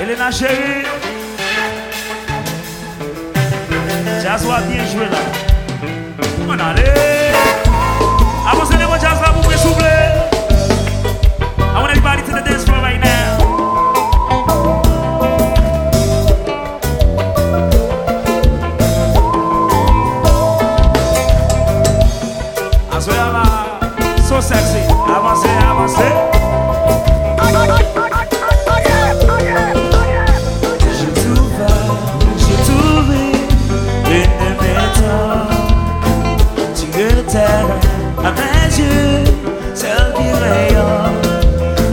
Elena chérie. Jazz va bien jouer là. On allez. Avancez les jazz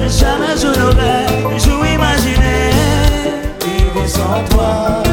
Jamais je n'aurais, je imaginé vivre sans toi.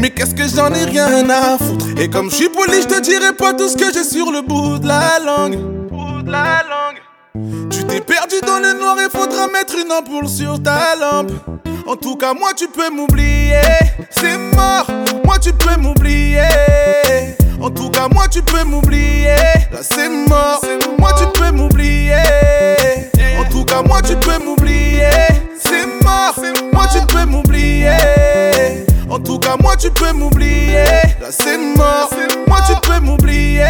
Mais qu'est-ce que j'en ai rien à foutre? Et comme je suis poli, je te dirai pas tout ce que j'ai sur le bout de la langue. Bout de la langue. Tu t'es perdu dans le noir et faudra mettre une ampoule sur ta lampe. En tout cas, moi tu peux m'oublier. C'est mort, moi tu peux m'oublier. En tout cas, moi tu peux m'oublier. Là c'est mort, moi tu peux m'oublier. En tout cas, moi tu peux m'oublier. C'est mort, moi tu peux m'oublier. En tout cas, moi tu peux m'oublier. Là c'est mort, moi tu peux m'oublier.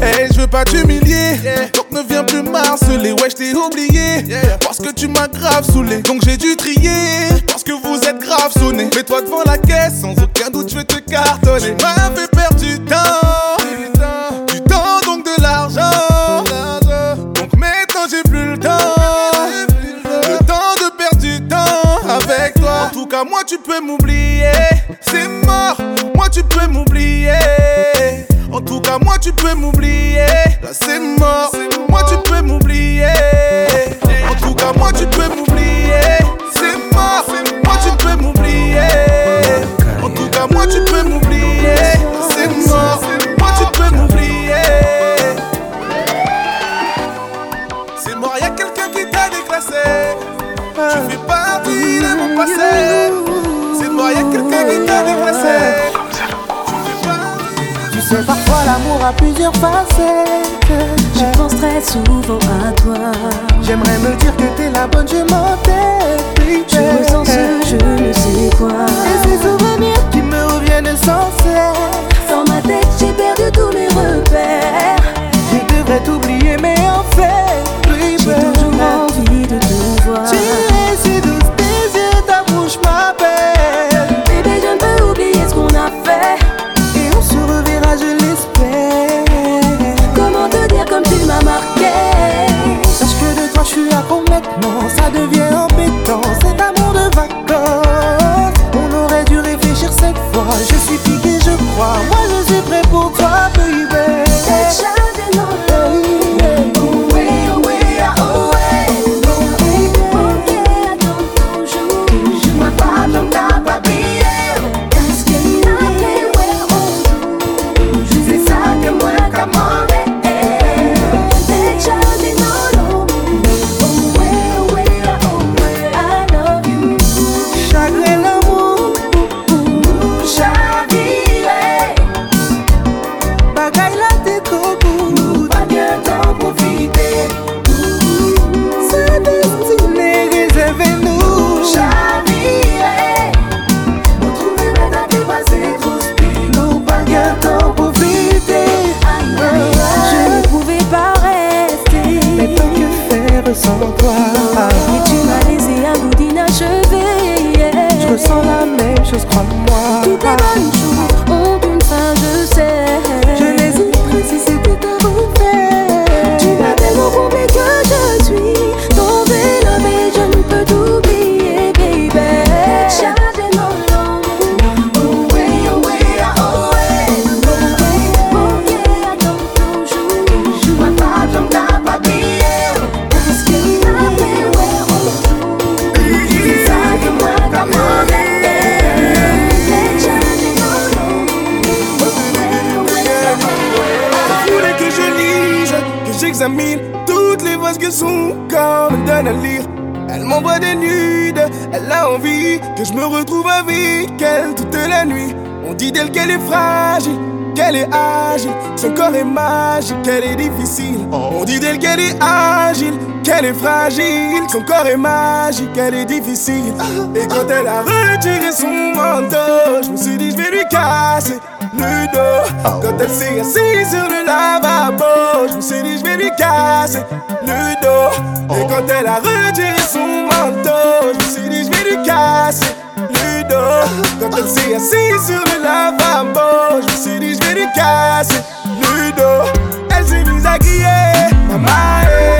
Hey, je veux pas t'humilier, donc ne viens plus m'harceler. Ouais, je t'ai oublié, parce que tu m'as grave saoulé. Donc j'ai dû trier, parce que vous êtes grave sonné. Mets-toi devant la caisse, sans aucun doute, je vais te cartonner. Tu m'as fait perdre du temps, moi tu peux m'oublier, c'est mort, moi tu peux m'oublier. En tout cas, moi tu peux m'oublier. Là c'est mort, moi tu peux m'oublier. En tout cas, moi tu peux m'oublier. C'est mort, moi tu peux m'oublier. En tout cas, moi tu peux m'oublier. C'est mort, Tu fais partie de mon passé. C'est toi, y'a quelqu'un qui t'a dépassé. Tu sais, parfois l'amour a plusieurs facettes. Je pense très souvent à toi. J'aimerais me dire que t'es la bonne, je m'entête. Je ressens ce je ne sais quoi. Et ces souvenirs qui me reviennent sans cesse. Dans ma tête, j'ai perdu tous mes repères. Je devrais t'oublier, mais en fait, j'ai toujours envie de te voir. Toutes les voix que son corps me donne à lire. Elle m'envoie des nudes, elle a envie que je me retrouve avec elle toute la nuit. On dit d'elle qu'elle est fragile, qu'elle est agile, son corps est magique, qu'elle est difficile. On dit d'elle qu'elle est agile, qu'elle est fragile, son corps est magique, qu'elle est difficile. Et quand elle a retiré son manteau, je me suis dit je vais lui casser le dos. Quand elle s'est assise sur le lavabo, je me suis dit je vais lui casser le dos. Et quand elle a retiré son manteau, je me suis dit je vais lui casser le dos. Quand elle s'est assise sur le lavabo, je me suis dit je vais lui casser le dos. Elle s'est mise à crier, eh,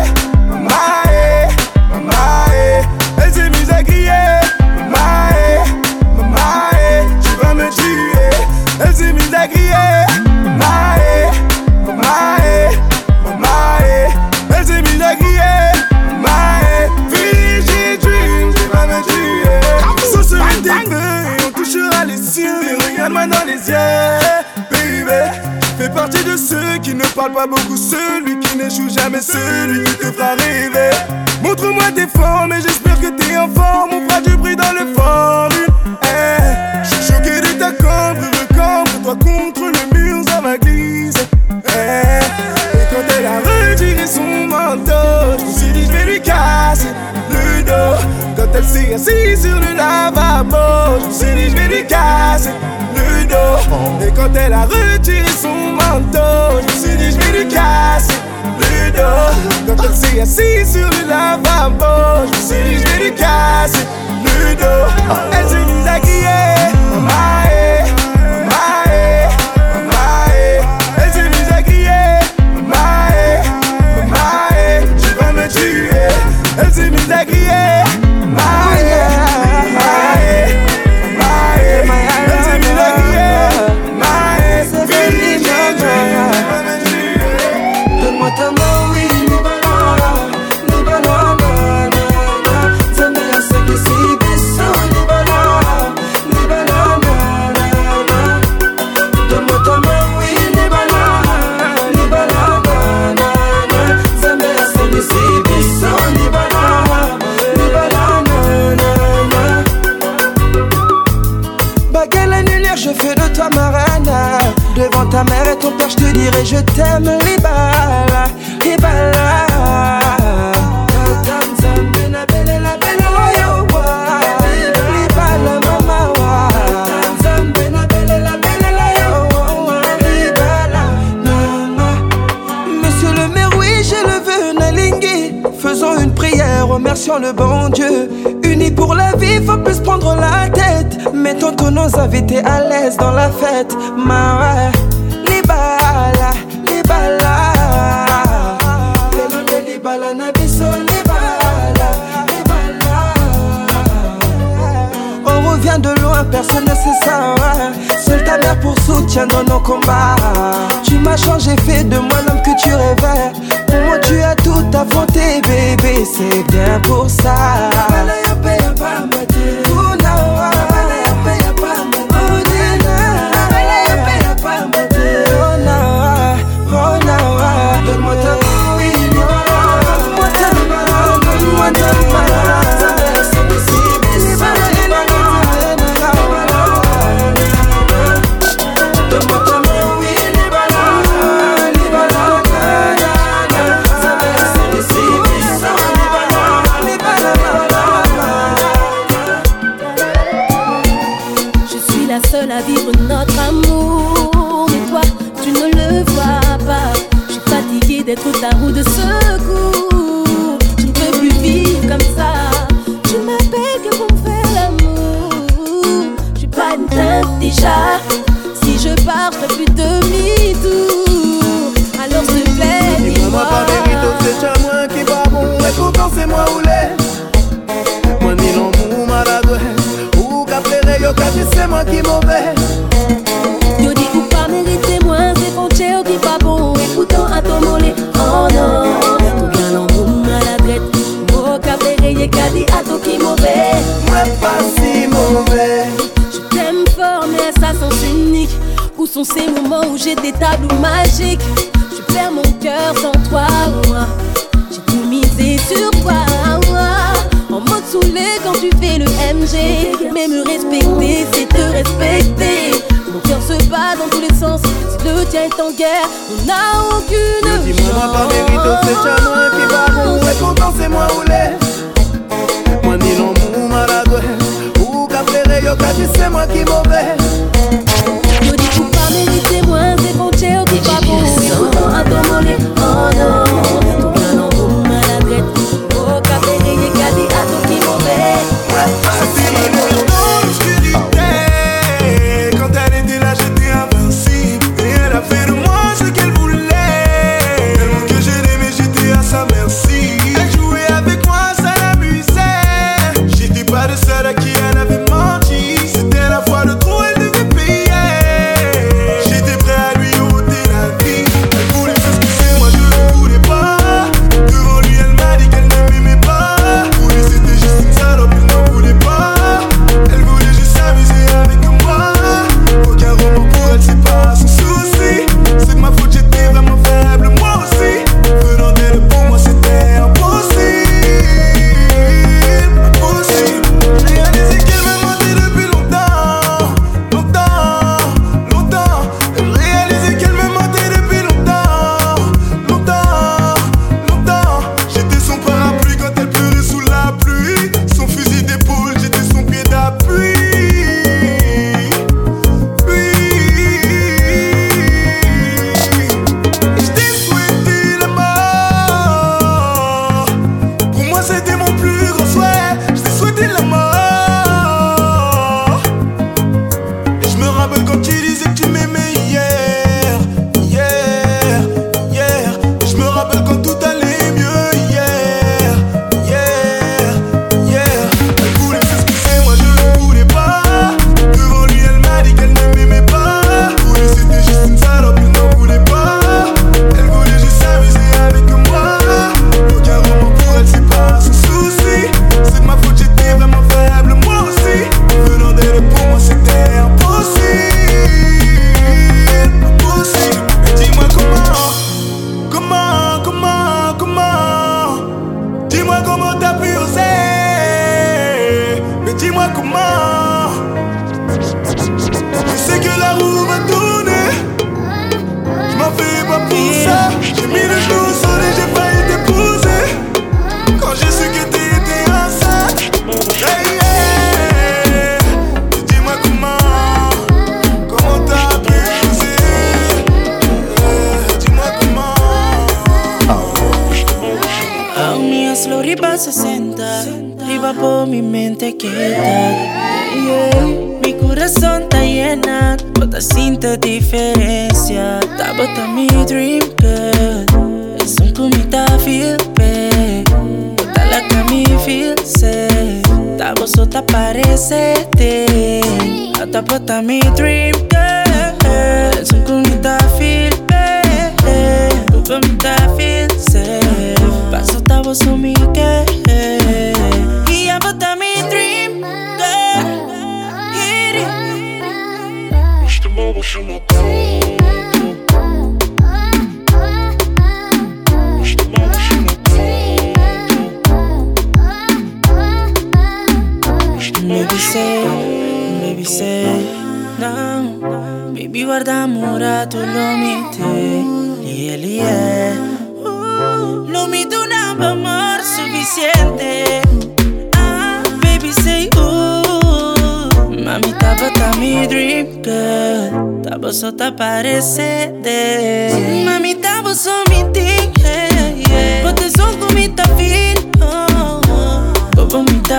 regarde-moi dans les yeux, baby. Fais partie de ceux qui ne parlent pas beaucoup, celui qui n'échoue jamais, celui qui te fera rêver. Montre-moi tes formes et j'espère que t'es en forme. On fera du bruit dans le formule. Elle s'est assise sur le lavabo, je me suis dit je vais lui casser le dos. Et quand elle a retiré son manteau, je me suis dit je vais lui casser le dos. Quand elle s'est assise sur le lavabo, je me suis dit je vais lui casser le dos.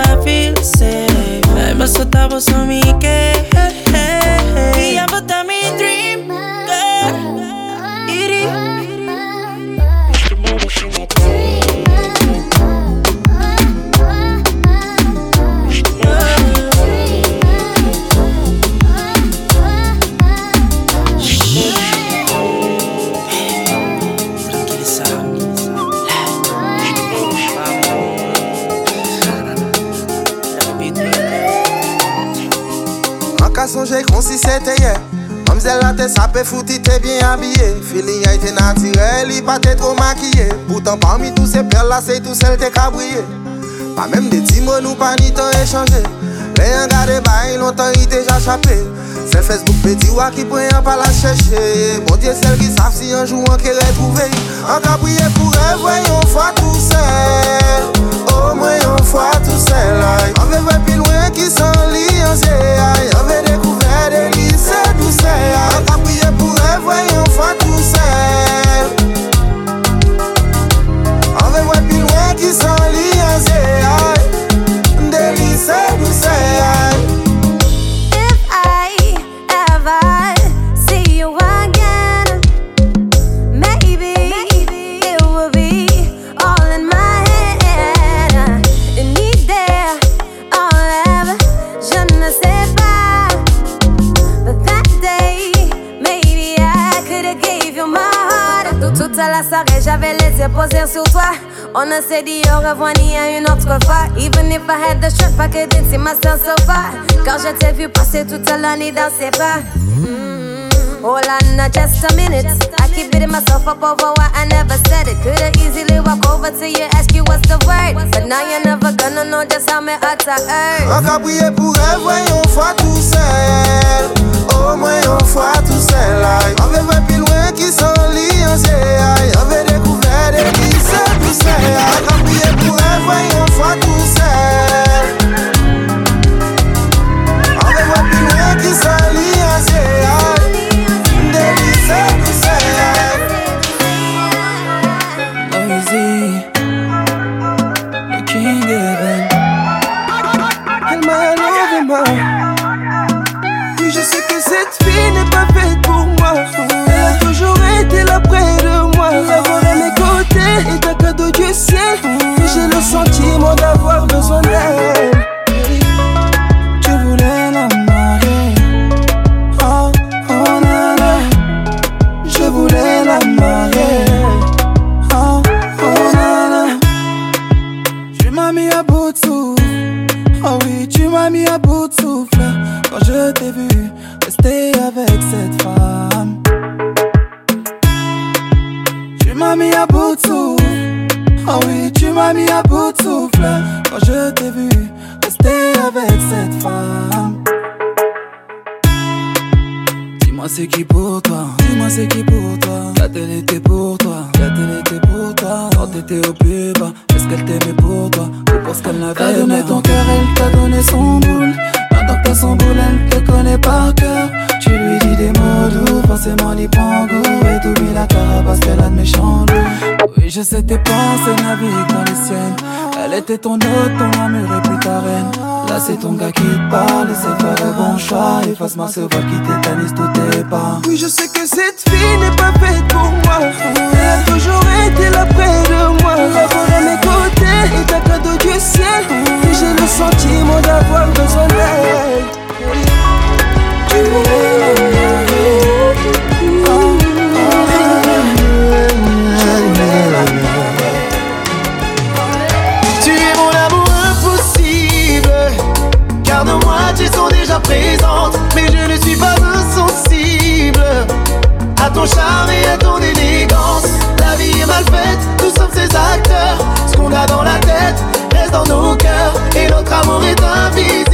Bobo me tá feel safe. Mas só tava só me que E a bota me dream girl te sape fouti te bien habillé. Feeling a été naturel, il pas te trop maquillé. Pourtant parmi tous ces perles là c'est tout celle te cabrié. Pas même des dix mots nous pas ni temps échangé. Les gens gardé bail longtemps il déjà chapé C'est Facebook petit ou qui peut pas la chercher. Bon Dieu celle qui savent si un jour on qu'elle retrouver. Encore prier pour elle voyons fois tout seul. ou mwen yon fwa tou sen lay An ve vwe pil mwen ki san li an se ay An ve dekouve de lise tou sen ay An ka priye pou revwe yon fwa tou sen An ve vwe pil mwen ki san li an se ay posés sur toi. On ne s'est dit au revoir ni à une autre fois. Even if I had the strength, I couldn't see myself so far. Quand je t'ai vu passer toute l'année dans ses. Mm. Hold on, now, just a minute. I keep beating myself up over why I never said it. Could've easily walk over to you, ask you what's the word. But now you're never gonna know just how my heart I hurt. On ka prier pour elle, voyons fois tout seul Au moins une fois tout seul. On veut voir plus loin qui s'enlie en aïe. On veut des lycées douces aïe. On ka prier pour elle, voyons fois tout seul d'avoir je t'ai vu rester avec cette femme. Dis-moi c'est qui pour toi, dis-moi c'est qui pour toi. La télé était pour toi, la télé était pour toi. Quand t'étais au plus bas, est-ce qu'elle t'aimait pour toi ou parce qu'elle n'avait T'as donné ton cœur, elle t'a donné son boule. Maintenant que t'as son boule, elle te connaît par cœur. Tu lui dis des mots doux, forcément il prend goût. Et t'oublies la cara parce qu'elle a de méchants loups. Je sais tes pensées naviguent dans les siennes. Elle était ton hôte, ton amour et puis ta reine. Là c'est ton gars qui parle, essaie de faire le bon choix. Efface-moi ce voile qui tétanise tous tes pas. Oui, je sais que cette fille n'est pas faite pour moi. Elle a toujours été là près de moi. D'abord à mes côtés, est un cadeau du ciel. Et j'ai le sentiment d'avoir besoin d'elle. Tu mais je ne suis pas insensible à ton charme et à ton élégance. La vie est mal faite, nous sommes ses acteurs. Ce qu'on a dans la tête reste dans nos cœurs et notre amour est un invisible.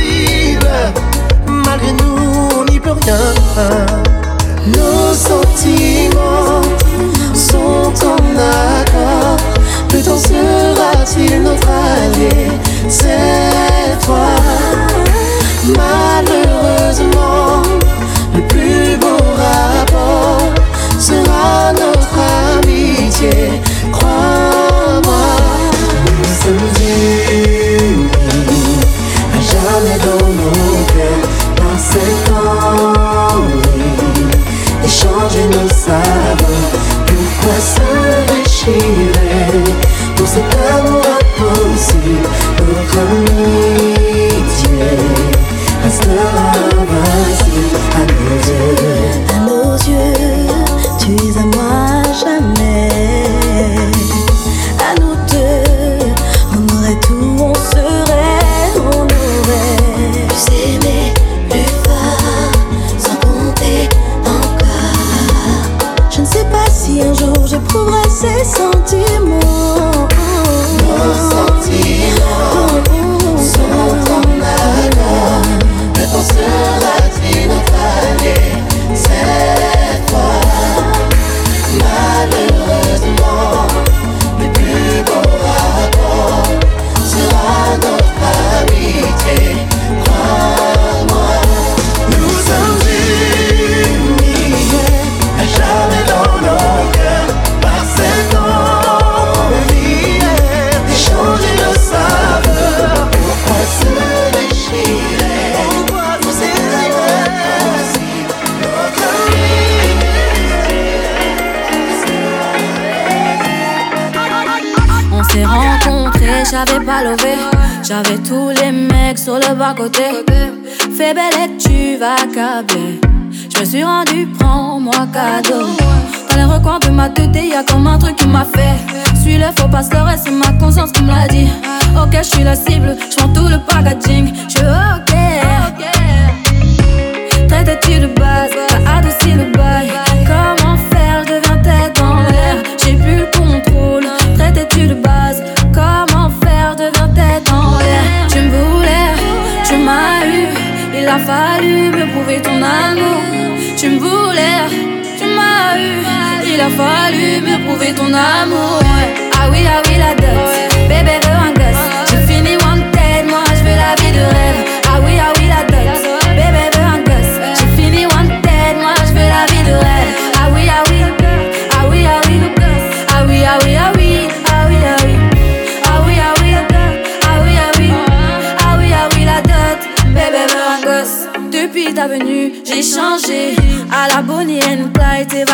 ces sentiments. pa' cotejar. se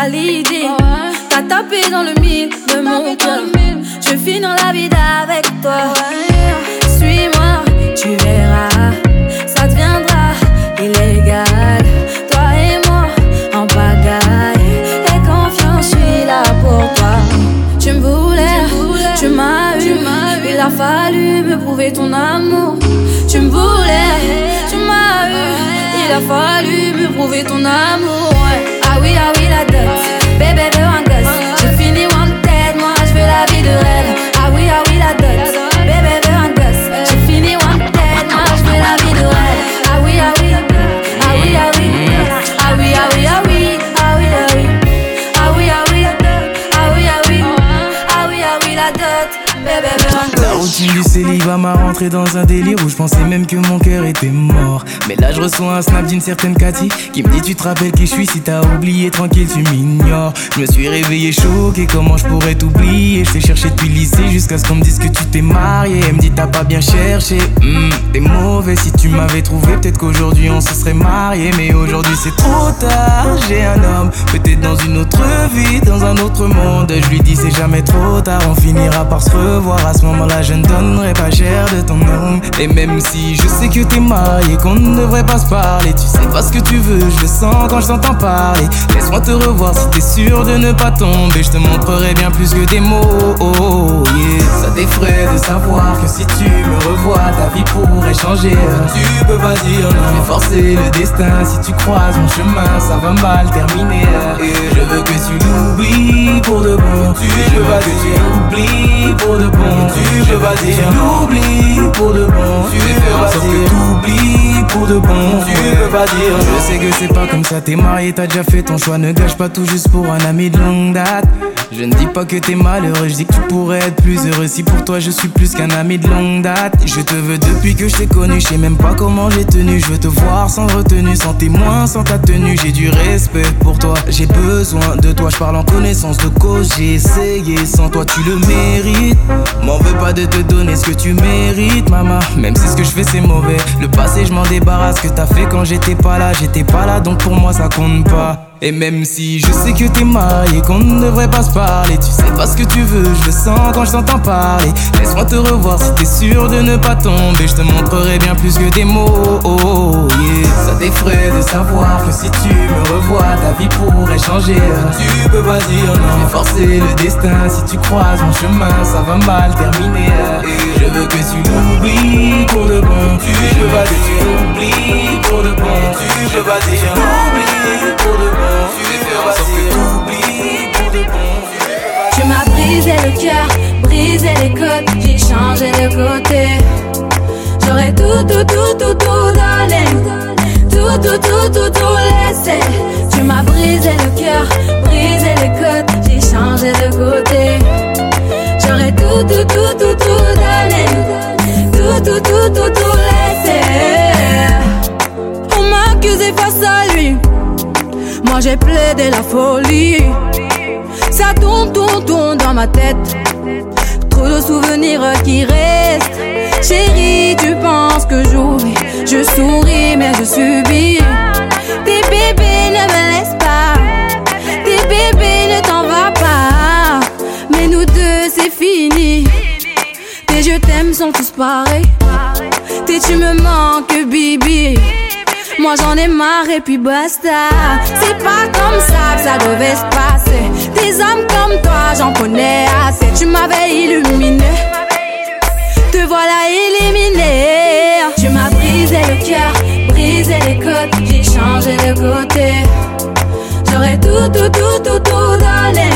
je reçois un snap d'une certaine Cathy qui me dit tu te rappelles qui je suis? Si t'as oublié tranquille tu m'ignores. Je me suis réveillé choqué comment je pourrais t'oublier? Je t'ai cherché depuis lycée jusqu'à ce qu'on me dise que tu t'es marié. Elle me dit t'as pas bien cherché. Hmm, t'es mauvais si tu m'avais trouvé peut-être qu'aujourd'hui on se serait marié. Mais aujourd'hui c'est trop tard. J'ai un homme peut-être dans une autre vie, dans un autre monde. Je lui dis c'est jamais trop tard. On finira par se revoir. À ce moment-là je ne donnerai pas cher de ton nom. Et même si je sais que t'es marié, qu'on ne devrait pas parler, tu sais pas ce que tu veux, je le sens quand je t'entends parler. Laisse-moi te revoir si t'es sûr de ne pas tomber. Je te montrerai bien plus que des mots. Oh, yeah. Ça t'effraie de savoir que si tu me revois, ta vie pourrait changer. Tu peux pas dire non, mais forcer le destin. Si tu croises mon chemin, ça va mal terminer. Et je veux que tu l'oublies pour de bon. Tu veux pas que tu l'oublies pour de bon. Tu veux pas dire l'oublies pour de bon. Tu veux pas dire t'oublies pour de bon. Tu veux pas dire je sais que c'est pas comme ça. T'es marié, t'as déjà fait ton choix. Ne gâche pas tout juste pour un ami de longue date. Je ne dis pas que t'es malheureux, je dis que tu pourrais être plus heureux si pour toi je suis plus qu'un ami de longue date. Je te veux depuis que je t'ai connu, je sais même pas comment j'ai tenu. Je veux te voir sans retenue, sans témoin, sans ta tenue. J'ai du respect pour toi, j'ai besoin de toi. Je parle en connaissance de cause, j'ai essayé. Sans toi tu le mérites. M'en veux pas de te donner ce que tu mérites, maman. Même si ce que je fais c'est mauvais. Le passé je m'en débarrasse, que t'as fait quand j'étais pas là, j'étais pas là donc pour moi ça compte pas. Et même si je sais que t'es marié, qu'on ne devrait pas se parler, tu sais pas ce que tu veux, je le sens quand je t'entends parler. Laisse-moi te revoir si t'es sûr de ne pas tomber, je te montrerai bien plus que des mots. Oh, yeah. Ça t'effraie de savoir que si tu me revois, ta vie pourrait changer. Tu peux pas dire non, forcer le destin. Si tu croises mon chemin, ça va mal terminer. Et je veux que tu l'oublies pour de bon. Tu veux pas que tu l'oublies pour de bon. Tu pas dire l'oublies pour de bon. Tu m'as brisé le cœur, brisé les côtes, j'ai changé de côté. J'aurais tout, tout, tout, tout, tout donné. Tout, tout, tout, tout, tout laissé. Tu m'as brisé le cœur, brisé les côtes, j'ai changé de côté. J'aurais tout, tout, tout, tout, tout donné. Tout, tout, tout, tout, tout laissé. On m'a accusé face à. Moi j'ai plaidé la folie. Ça tourne, tourne, tourne dans ma tête. Trop de souvenirs qui restent. Chérie, tu penses que j'oublie. Je souris, mais je subis. Tes bébés ne me laissent pas. Tes bébés ne t'en va pas. Mais nous deux, c'est fini. Tes je t'aime sont tous pareils. Tes tu me manques, Bibi. Moi j'en ai marre et puis basta. C'est pas comme ça que ça devait se passer. Des hommes comme toi, j'en connais assez. Tu m'avais illuminé. Te voilà éliminé. Tu m'as brisé le cœur, brisé les côtes. J'ai changé de côté. J'aurais tout, tout, tout, tout, tout donné.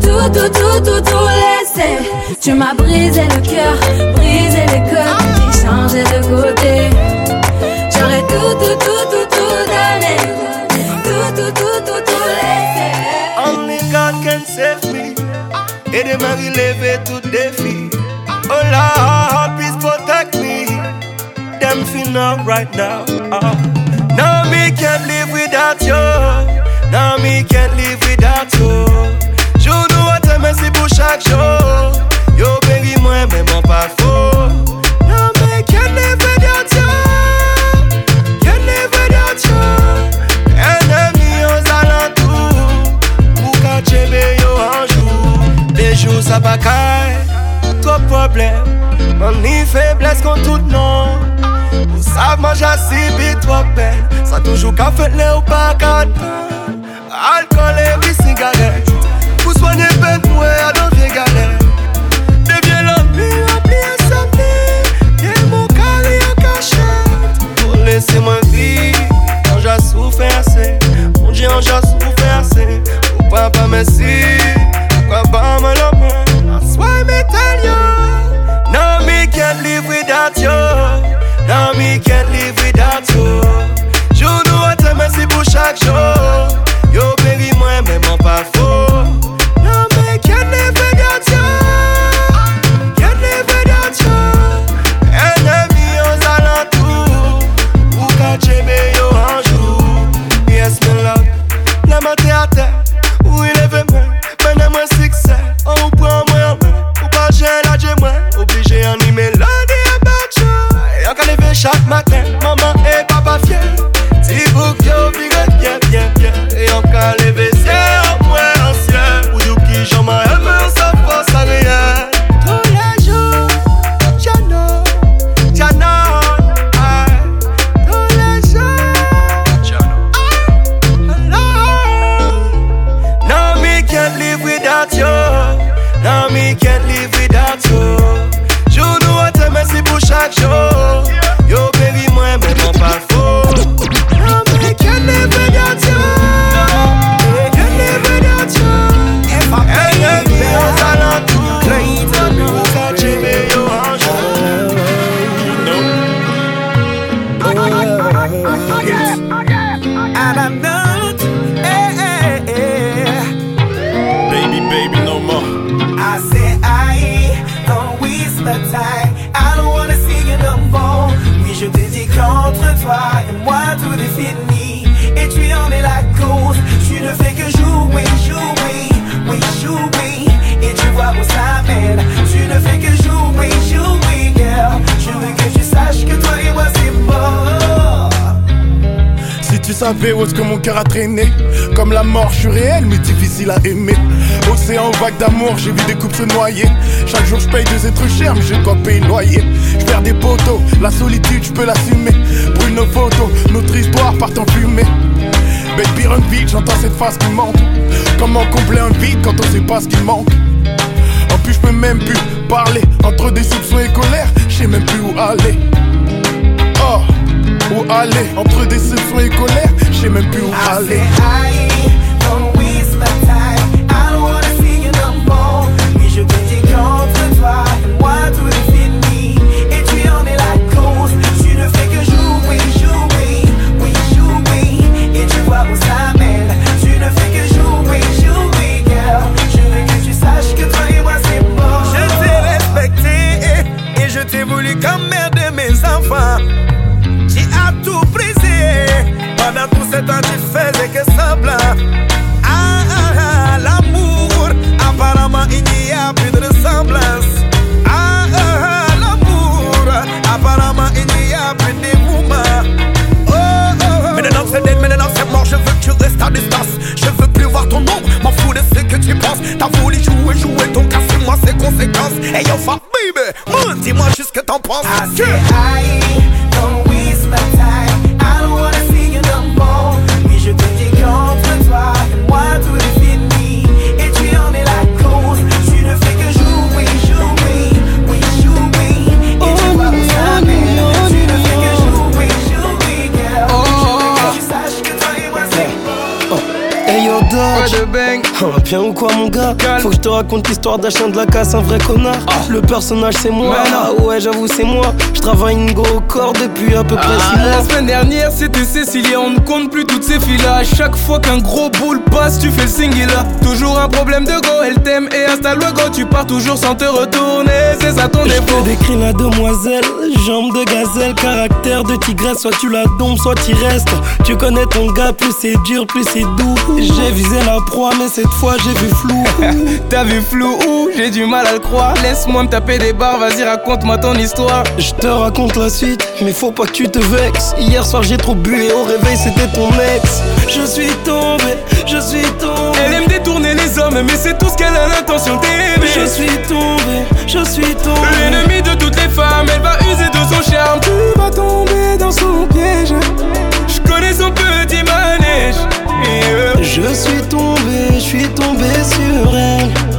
Tout, tout, tout, tout, tout laissé. Tu m'as brisé le cœur, brisé les côtes. J'ai changé de côté. Only God can save me. Aidez-moi à relever tout défi. Oh Lord, please protect me. Them feel now right now. Now me can't live without you. Now me can't live without you. Je dois te merci pour chaque jour. Yo béni moi même en pas Pa kay. Trop problème. Man ni faiblesse contre tout non. Ou sav manja si bi trop peine. Ça toujours ka ou pas ka Alcool et puis cigarette. Pour soigner peine pour à dans vie galère. Deviens l'ami, rempli insomnie. Et mon carré en cachette. Pour laisser moi vivre. On j'ai souffert assez. Mon Dieu, on j'ai souffert assez. Ou merci. Pourquoi pour Savais où est-ce que mon cœur a traîné. Comme la mort, je suis réel mais difficile à aimer. Océan vague d'amour, j'ai vu des couples se noyer. Chaque jour je paye deux êtres chers mais j'ai quoi payer loyer. Je perds des poteaux, la solitude je peux l'assumer. Brûle nos photos, notre histoire part en fumée. Baby run vite, j'entends cette phrase qui manque. Comment combler un vide quand on sait pas ce qui manque? En plus je peux même plus parler Entre déception et colère, je sais même plus où aller. Oh, où aller Entre déception et colère, je sais même plus où I aller. Pendant tout ce temps, tu faisais que semblant. Ah, ah, ah, l'amour. Apparemment, il n'y a plus de ressemblance. Ah, ah, ah, l'amour. Apparemment, il n'y a plus de dévouement. Oh, oh, oh. Maintenant, c'est dead, maintenant, c'est mort. Je veux que tu restes à distance. Je veux plus voir ton ombre. M'en fous de ce que tu penses. T'as voulu jouer, jouer. Donc, assume-moi ses conséquences. Hey, yo, fuck, baby. Dis-moi juste ce que t'en penses. I yo Dodge Bien ou quoi mon gars Faut que je te raconte l'histoire d'un chien de la casse, un vrai connard Le personnage c'est moi, ah ouais j'avoue c'est moi Je travaille une au corps depuis à peu près 6 Ah, mois la semaine dernière c'était Cécilia, on ne compte plus toutes ces filles là. À chaque fois qu'un gros boule passe, tu fais le single là. Toujours un problème de go, elle t'aime et installe le go. Tu pars toujours sans te retourner, c'est ça ton Je défaut. te décris la demoiselle, jambe de gazelle, caractère de tigresse, soit tu la dompes, soit tu restes. Tu connais ton gars, plus c'est dur, plus c'est doux. J'ai visé la proie, mais cette fois j'ai vu flou. T'as vu flou ou j'ai du mal à le croire. Laisse-moi me taper des barres, vas-y raconte-moi ton histoire. Je te raconte la suite, mais faut pas que tu te vexes. Hier soir j'ai trop bu et au réveil c'était ton ex. Je suis tombé, je suis tombé. Elle aime détourner les hommes, mais c'est tout ce qu'elle a l'intention d'aimer. Je suis tombé, je suis tombé. L'ennemi de toutes les femmes, elle va user de son charme. Tu vas tomber dans son piège. Je connais son petit manège. Je suis tombé, je suis tombé sur elle.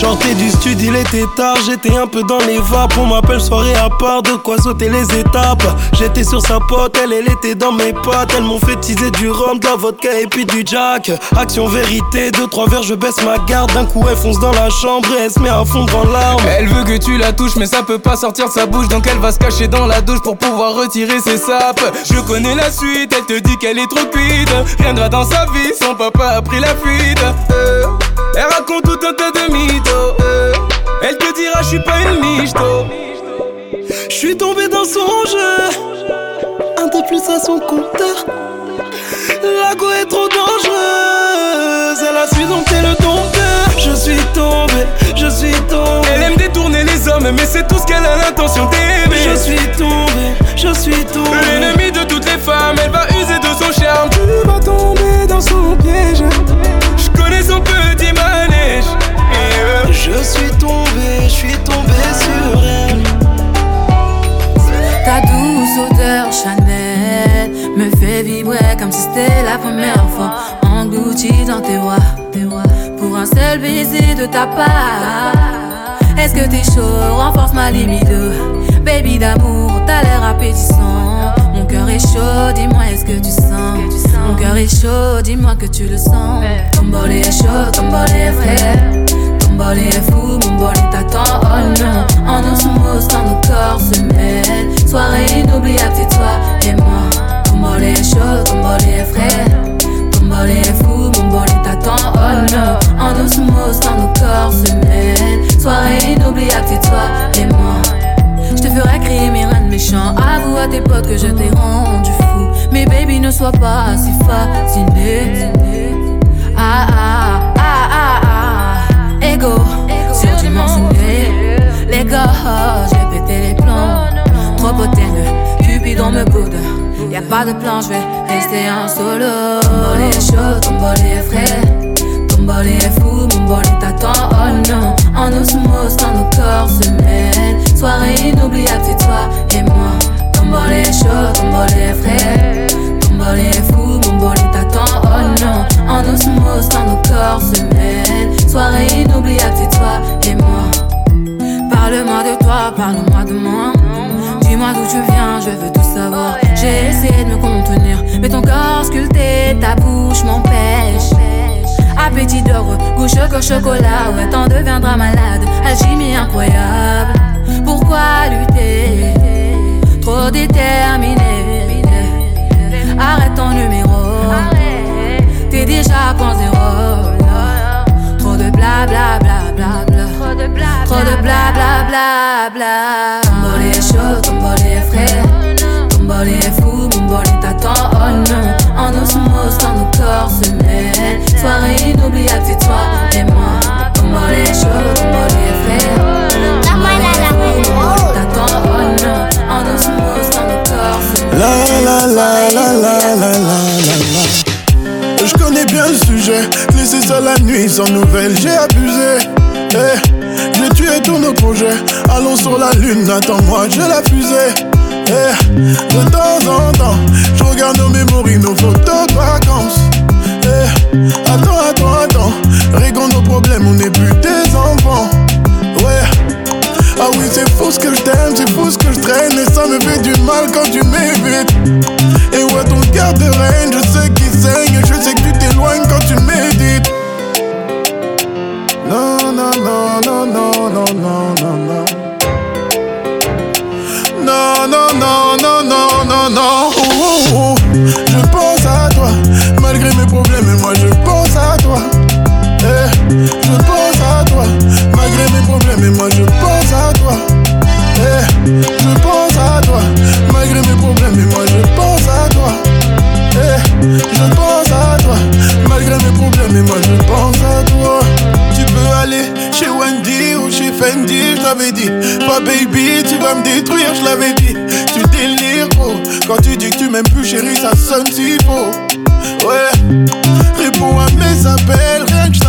Chanter du stud, il était tard, j'étais un peu dans les vapes. On m'appelle soirée à part, de quoi sauter les étapes. J'étais sur sa pote, elle, elle était dans mes pattes. Elles m'ont fait teaser du rhum, de la vodka et puis du jack. Action vérité, deux, trois verres, je baisse ma garde. D'un coup, elle fonce dans la chambre et elle se met à fondre en larmes. Elle veut que tu la touches, mais ça peut pas sortir de sa bouche. Donc elle va se cacher dans la douche pour pouvoir retirer ses sapes. Je connais la suite, elle te dit qu'elle est trop cuite. Rien ne va dans sa vie, son papa a pris la fuite. Euh, elle raconte tout un tas de mythos. euh, elle te dira, je suis pas une michto. Je suis tombé dans son jeu, un de plus à son compteur. La go est trop dangereuse, elle a su dompter le dompteur. Je suis tombé, je suis tombé. Elle aime détourner les hommes, mais c'est tout ce qu'elle a l'intention d'aimer. Je suis tombé, je suis tombé. L'ennemi c'était la première fois. Englouti dans tes voix, pour un seul baiser de ta part. Est-ce que t'es chaud, renforce ma libido Baby d'amour, t'as l'air appétissant. Mon cœur est chaud, dis-moi est-ce que tu sens? Mon cœur est chaud, dis-moi que tu le sens. Ton bol est chaud, ton bol est frais Ton bol est fou, mon bol t'attend, oh non En osmose quand nos corps se mêlent. Soirée inoubliable, c'est toi et moi Bol est chaud, ton est frais Ton bol est fou, mon bol t'attend, oh non En osmose quand nos corps se mêlent. Soirée inoubliable, c'est toi et moi. Je te ferai crier mes reines méchants. Avoue à tes potes que je t'ai rendu fou. Mais baby ne sois pas si fasciné. Ah ah ah ah ah. Ego, surdimensionné Les gars, je vais péter les plombs. Trop potène, Cupidon me boude Y'a pas de plan, je vais rester en solo. Ton bol est chaud, ton bol est frais. Ton bol est fou, mon bol t'attend, oh non En osmose quand nos corps se mêlent. Soirée inoubliable, c'est toi et moi. Ton bol est chaud, ton bol est frais. Ton bol est fou, mon bol t'attend, oh non En osmose quand nos corps se mêlent. Soirée inoubliable, c'est toi et moi. Parle-moi de toi, parle-moi de moi Dis-moi d'où tu viens, je veux tout savoir. J'ai essayé de me contenir Mais ton corps sculpté, ta bouche m'empêche. Appétit d'or, goût choco chocolat Ouais t'en deviendras malade, alchimie incroyable Pourquoi lutter? Trop déterminé. Arrête ton numéro. T'es déjà à point zéro. Trop de bla bla bla bla bla. Trop de bla bla bla bla. est chaud, ton body est frais. Ton body est fou, mon body t'attend, oh non. En osmose, quand nos corps se mêlent. Soirée inoubliable, c'est toi et moi. Ton body est chaud, ton body est frais. Ton body est fou, mon body t'attend, oh non. En osmose, quand nos corps se mêlent. La la la la la la la la. Je connais bien le sujet, laissé ça la nuit sans nouvelles, j'ai abusé. Hey tous nos projets, allons sur la lune, attends-moi, j'ai la fusée. Eh, de temps en temps, je regarde nos mémories, nos photos de vacances. Eh, attends, attends, attends, réglons nos problèmes, on n'est plus des enfants. Ouais. Ah oui, c'est fou ce que je t'aime, c'est fou ce que je traîne Et ça me fait du mal quand tu m'évites Et ouais, ton cœur de reine, je sais qu'il saigne Je sais que tu t'éloignes quand tu médites non, non, non, non, non, non, non, non Non, non, non, non, non, non, oh, oh, oh. Je pense à toi, malgré mes problèmes, moi je pense à toi Eh, Je pense à toi, malgré mes problèmes, et moi je pense à toi. Eh, je pense à toi, malgré mes problèmes, et moi je pense à toi. Eh, je pense à toi, malgré mes problèmes, et moi je pense à toi. Tu peux aller chez Wendy ou chez Fendi, je t'avais dit. Pas baby, tu vas me détruire, je l'avais dit. Tu délires, oh, quand tu dis que tu m'aimes plus, chérie, ça sonne si faux. Ouais, réponds à mes appels, rien que je.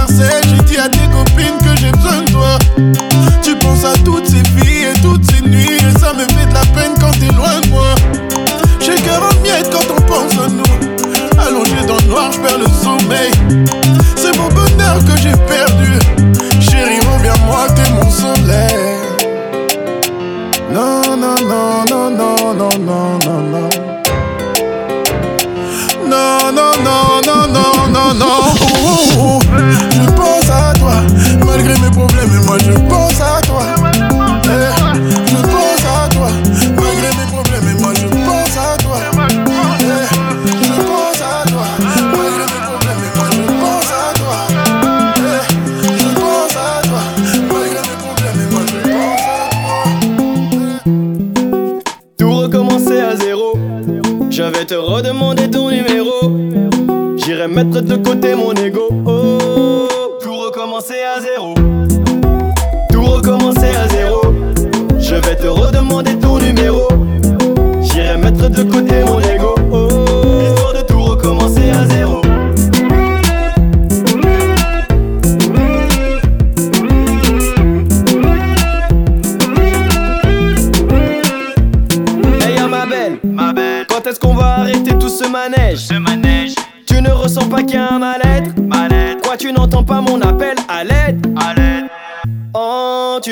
J'ai dit à tes copines que j'ai besoin de toi. Tu penses à toutes ces filles et toutes ces nuits, et ça me fait de la peine quand t'es loin de moi. J'ai cœur en miettes quand on pense à nous. Allongé dans le noir, je perds le sommeil.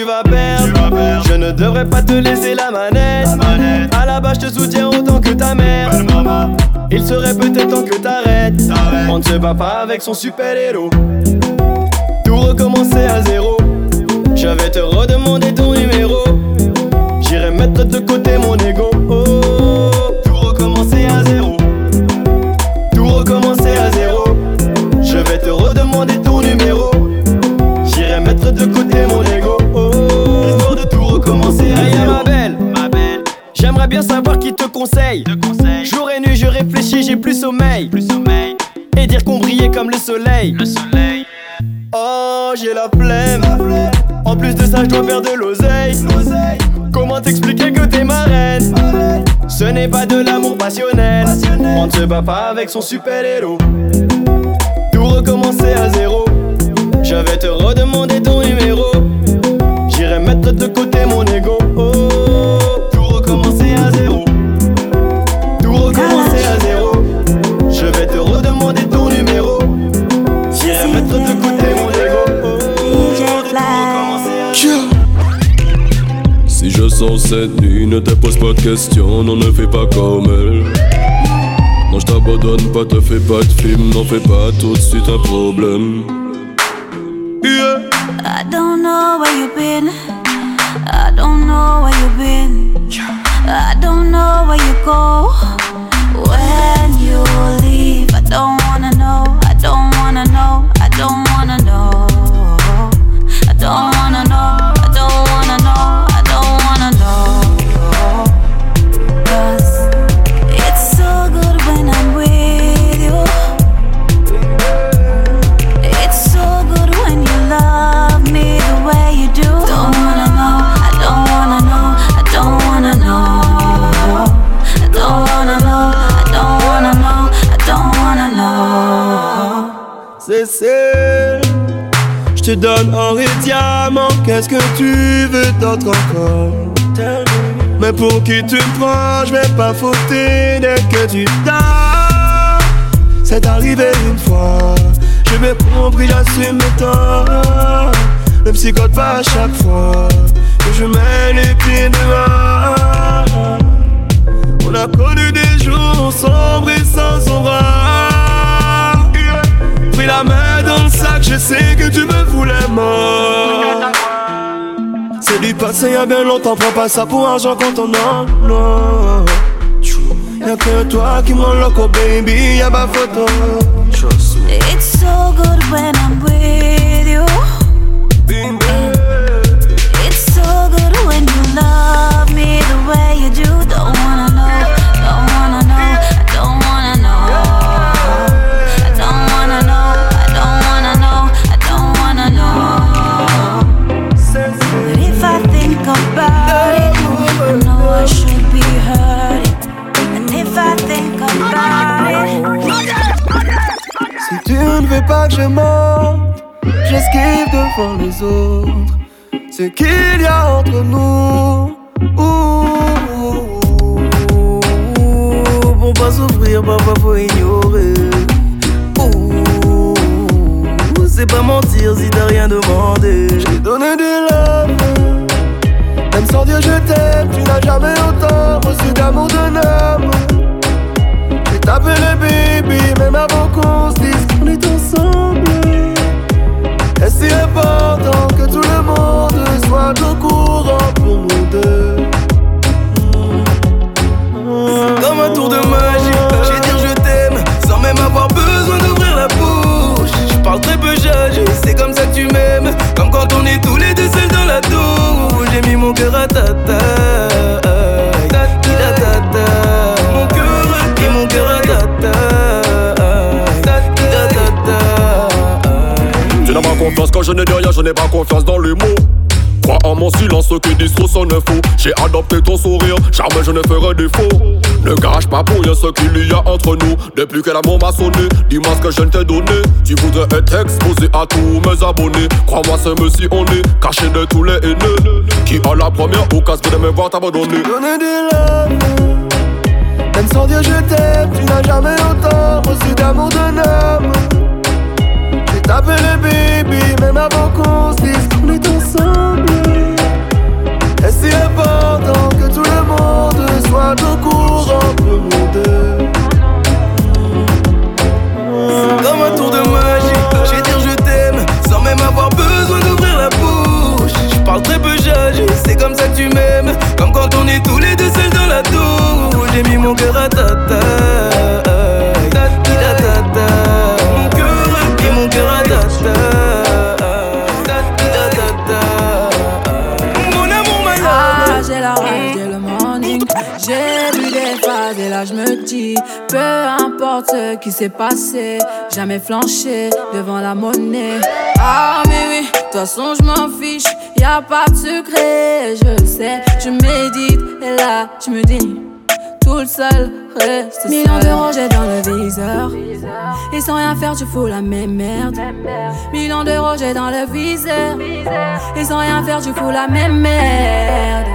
Tu vas perdre. Je ne devrais pas te laisser la manette. À la base, je te soutiens autant que ta mère. Il serait peut-être temps que t'arrêtes. On ne se bat pas avec son super-héros. Tout recommencer à zéro. Je vais te redemander ton numéro. J'irai mettre de côté mon ego. Oh, Comment t'expliquer que t'es ma reine? Ce n'est pas de l'amour passionnel. On ne se bat pas avec son super-héros. Tout recommencer à zéro. Je vais te redemander ton Sors cette nuit, ne te pose pas de questions, non ne fais pas comme elle. Non, je t'abandonne pas, te fais pas de film, n'en fais pas tout de suite un problème. Te donne or et diamant, qu'est-ce que tu veux d'autre encore? Mais pour qui tu me prends, je vais pas fauter dès que tu dors. C'est arrivé une fois, je m'ai compris, j'assume mes torts Le psychote pas à chaque fois que je mets les pieds dehors. On a connu des jours sombres et sans Pris la main dans le sac, je sais que tu me voulais mort. C'est du passé, y'a bien longtemps, prends pas ça pour argent quand on en a. Y'a que toi qui m'en loco, baby, y'a ma photo. It's so good when I'm veux pas que je monte, j'esquive devant les autres. Ce qu'il y a entre nous. Ouh, Pour pas souffrir, parfois faut ignorer. Ouh, C'est pas mentir si t'as rien demandé. J'ai donné des larmes. Même sans dire je t'aime, tu n'as jamais autant reçu d'amour d'un mon silence, ce qui disent trop sonne faux. J'ai adopté ton sourire, jamais je ne ferai défaut. Ne gâche pas pour rien ce qu'il y a entre nous. Depuis que l'amour m'a sonné, dis-moi ce que je ne t'ai donné. Tu voudrais être exposé à tous mes abonnés. Crois-moi, c'est si on est caché de tous les haineux. Qui à la première occasion de me voir t'abandonner? Donner des larmes, Même sans dire je t'aime, tu n'as jamais autant reçu d'amour d'un homme. J'ai tapé le baby, même avant qu'on se dise qu'on est ensemble. Est-ce si important que tout le monde soit au courant de nous deux? Un tour de magie, j'ai dire je t'aime sans même avoir besoin d'ouvrir la bouche. Je parle très peu, j'agis, c'est comme ça que tu m'aimes. Comme quand on est tous les deux seuls dans la douche. J'ai mis mon cœur à ta taille. Peu importe ce qui s'est passé, jamais flanché devant la monnaie. Ah, mais oui, de toute façon je m'en fiche, y a pas de secret, je le sais. Je médite et là je me dis, tout le seul reste Millions de rojets dans le viseur. Et sans rien faire, tu fous la même merde. Millions de rojets dans le viseur. Et sans rien faire, tu fous la même merde.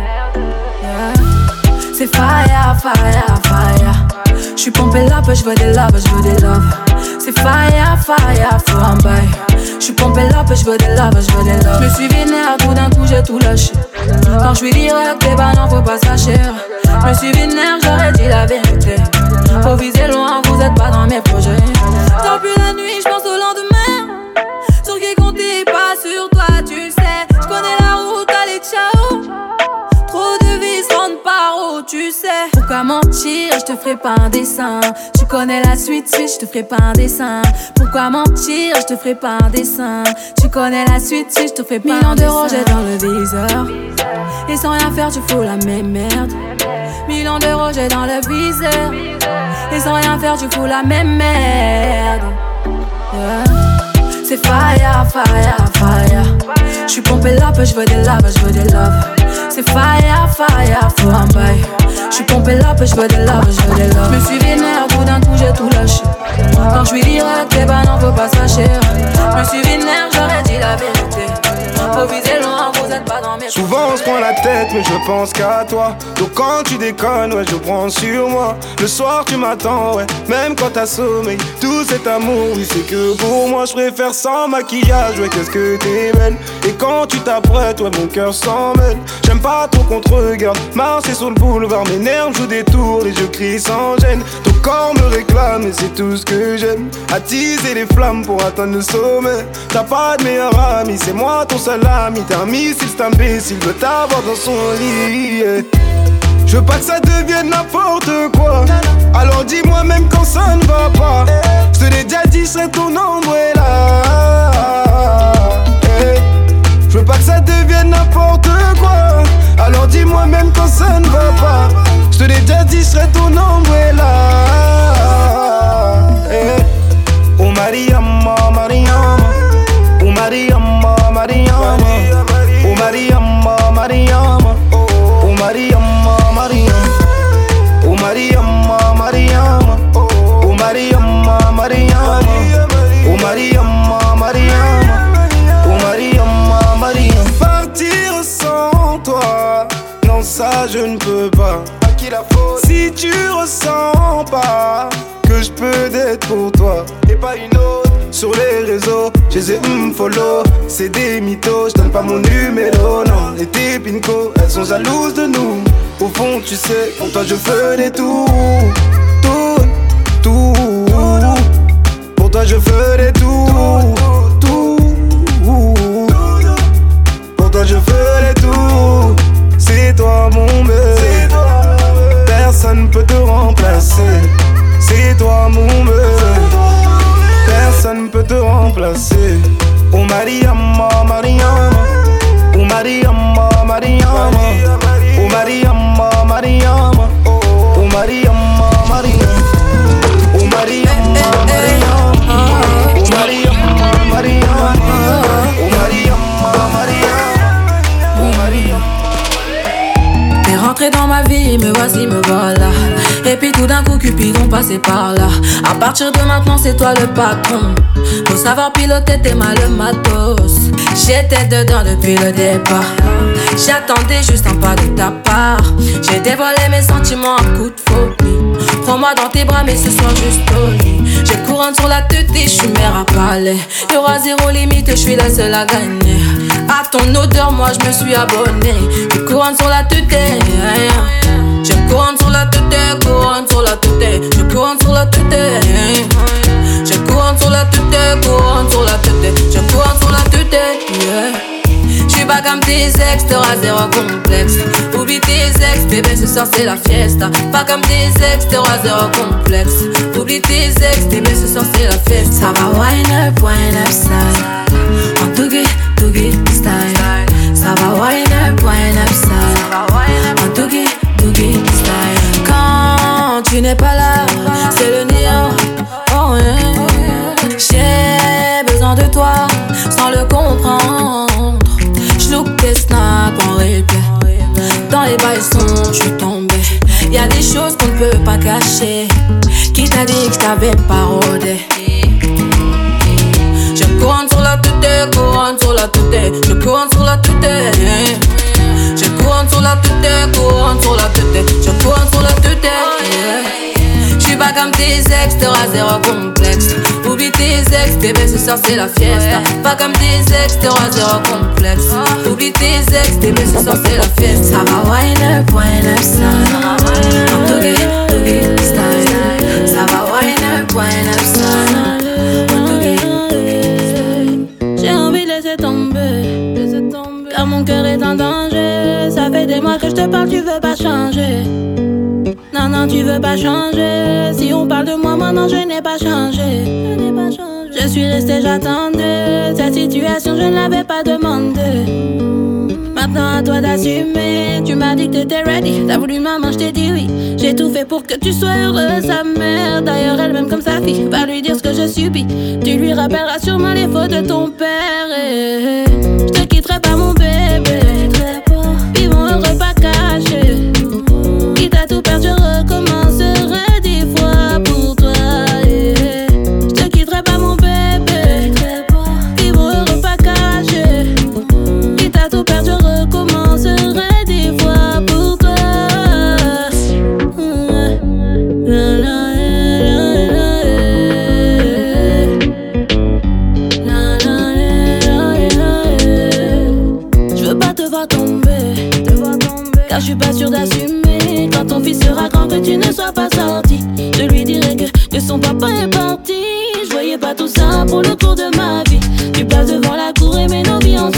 C'est fire, fire, fire. J'suis pompé là, je veux des love, je des love. C'est fire, fire, faut un bail. J'suis pompé là, je veux des love, je des love. J'me suis vénère, tout d'un coup j'ai tout lâché. Quand j'suis direct, eh ben non, faut pas fâcher. J'me suis vénère, j'aurais dit la vérité. Faut viser loin, vous êtes pas dans mes projets. Tant plus la nuit, j'pense au lendemain. Sur qui compter, pas sur toi, tu sais. J'connais la route, allez, ciao. Trop de vies se rendent par où, tu sais. Pourquoi mentir, je te ferai pas un dessin. Tu connais la suite, suite, je te ferai pas un dessin. Pourquoi mentir, je te ferai pas un dessin. Tu connais la suite, suite, je te ferai pas un dessin. Millions d'euros, j'ai dans le viseur. Et sans rien faire, tu fous la même merde. Millions d'euros, j'ai dans le viseur. Et sans rien faire, tu fous la même merde. Yeah. C'est fire, fire, fire. J'suis pompé là, je veux des love, je des love. C'est fire, fire, faut un bail. J'suis pompé là, je veux des love, je veux des love. J'me suis vénère, tout d'un coup j'ai tout lâché. Quand j'suis direct, eh ben non, faut pas fâcher. J'me suis vénère, j'aurais dit la vérité. Souvent on se prend la tête mais je pense qu'à toi. Donc quand tu déconnes ouais je prends sur moi. Le soir tu m'attends ouais. Même quand t'as sommeil Tout cet amour oui c'est que pour moi. Je préfère sans maquillage ouais qu'est-ce que t'es belle. Et quand tu t'apprêtes ouais mon cœur s'en mêle. J'aime pas trop qu'on te regarde. Marcher sur le boulevard Mes nerfs jouent des tours Les yeux crient sans gêne. Ton corps me réclame et c'est tout ce que j'aime. Attiser les flammes pour atteindre le sommet. T'as pas de meilleur ami C'est moi ton seul ami T'es un missile c'est imbécile Veut t'avoir dans son lit. Je veux pas que ça devienne n'importe quoi Alors dis-moi même quand ça ne va pas Je te l'ai déjà dit, je serai ton umbrella Eh. Je veux pas que ça devienne n'importe quoi Alors dis-moi même quand ça ne va pas Je te l'ai déjà dit, serai ton umbrella Eh. Oh Mariama, Mariama Oh Mariama, Mariama. Oh Mariama, Mariama. Oh Mariama, Mariama. Oh Mariama, Mariama. Oh Mariama, Mariama. Oh Mariama, Mariama. Oh Mariama, Mariama. Partir sans toi. Non ça je ne peux pas. À qui la faute Si tu ressens pas Que je peux d'être pour toi. Et pas une autre sur les réseaux, je les ai follow C'est des mythos, je donne pas mon numéro Non, les tes pinko, elles sont jalouses de nous. Au fond tu sais, pour toi je ferai tout Tout, tout Pour toi je ferai tout Tout Pour toi je ferai tout C'est toi mon bébé Personne peut te remplacer. C'est toi mon bébé Personne peut te remplacer. Oh Mariama, Mariama. Oh Mariama, Mariama. Oh Mariama, Mariama. Oh Mariama, Mariama. Oh Mariama, Mariama. Oh Mariama, Mariama. Oh Mariama, Mariama. Oh Mariama. T'es rentré dans ma vie, me voici, me voilà. Et puis tout d'un coup, Cupidon passé par là. À partir de maintenant, c'est toi le patron. Faut savoir piloter tes mal matos. J'étais dedans depuis le départ. J'attendais juste un pas de ta part. J'ai dévoilé mes sentiments en coup de folie. Prends-moi dans tes bras, mais ce soir juste au lit. J'ai couronne sur la tête et je suis mère à palais. Y'aura zéro limite, je suis la seule à gagner. À ton odeur, moi je me suis abonné. J'ai couronne sur la tête. J'ai couronne sur la tête, couronne sur la tête. Le couronne sur la tête. J'ai couronne sur la tête, couronne sur la tête. Le couronne sur la tête. Yeah. J'suis pas comme tes ex, t'auras zéro complexe. Oublie tes ex, bébé, ce soir c'est la fiesta. Pas comme tes ex, t'auras zéro complexe. Oublie tes ex, bébé, ce soir c'est la fiesta. Ça va wine up, wine up style. En tougie, tougie style. Ça va wine up, wine up style. Tu n'es pas là, c'est le néant. Oh, yeah. J'ai besoin de toi sans le comprendre. J'loupe tes snaps en replay. Dans les bails sont, je suis tombée. Y'a des choses qu'on ne peut pas cacher. Qui t'a dit que je t'avais pas rodé? Je couronne sur la tête, couronne sur la tête. Je couronne sur la tête. Je couronne sur la tête, couronne sur la tête. Je couronne tête. J'suis pas comme tes ex, t'auras zéro complexe. Oublie tes ex, bébé, ce soir c'est la fiesta. Pas comme tes ex, t'auras zéro complexe. Oublie tes ex, bébé, ce soir c'est la fiesta. Ça va wine up, wine up, Pas changer. Si on parle de moi, non, je n'ai pas changé. Je suis restée, j'attendais. Cette situation, je ne l'avais pas demandé. Maintenant à toi d'assumer. Tu m'as dit que t'étais ready. T'as voulu maman, je t'ai dit oui. J'ai tout fait pour que tu sois heureuse, sa mère. D'ailleurs, elle-même comme sa fille. Va lui dire ce que je subis. Tu lui rappelleras sûrement les fautes de ton père. Et je te quitterai pas, mon bébé. Vivons heureux, pas cachés. Quitte à tout perdre, je recommencerai tout ça pour le cours de ma vie. Tu passes devant la cour et mets nos vies en.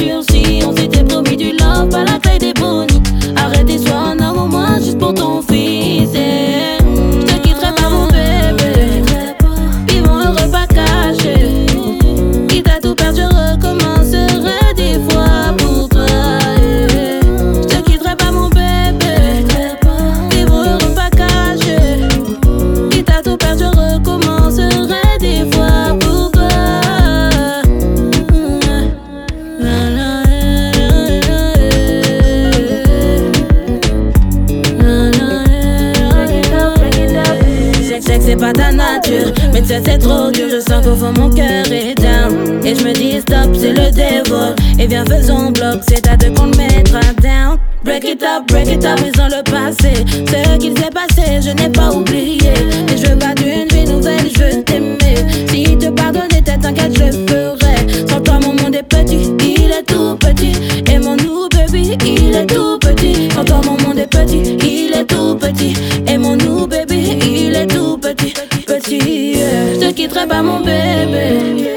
Mais sais c'est trop dur. Je sens qu'au fond mon cœur est down. Et je me dis stop, c'est le dévol. Et viens faisons bloc, c'est à deux qu'on le mettra down. Break it up, break it up, ils ont le passé. Ce qu'il s'est passé, je n'ai pas oublié. Et je veux pas d'une vie nouvelle, je veux t'aimer. Si te pardonner, t'inquiète, je ferai. Sans toi, mon monde est petit, il est tout petit. Et mon nous, baby, il est tout petit. Sans toi, mon monde est petit, il est tout petit. Et mon nous, baby, il est tout petit, petit. yeah. Je te quitterai pas, mon bébé.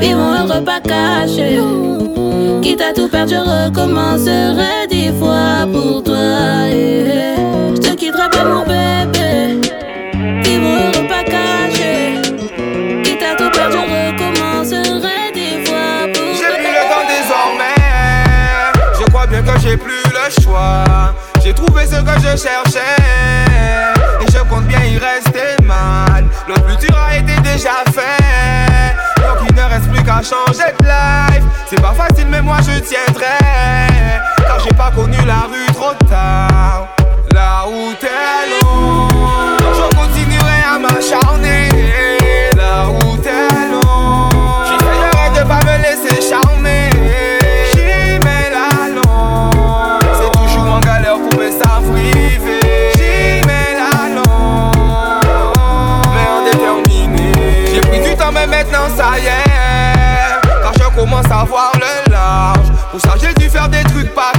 Vivons heureux, pas cachés. Quitte à tout perdre, je recommencerai dix fois pour toi. yeah. Je te quitterai pas, mon bébé. Vivons heureux, pas cachés. Quitte à tout perdre, je recommencerai dix fois pour toi. J'ai plus le temps désormais. Je crois bien que j'ai plus le choix. J'ai trouvé ce que je cherchais. Compte bien y rester mal. Le plus dur a été déjà fait. Donc il ne reste plus qu'à changer de life. C'est pas facile, mais moi je tiendrai. Car j'ai pas connu la rue trop tard. La route est longue. Je continuerai à m'acharner. ça je commence à voir le large. Pour ça, j'ai dû faire des trucs pas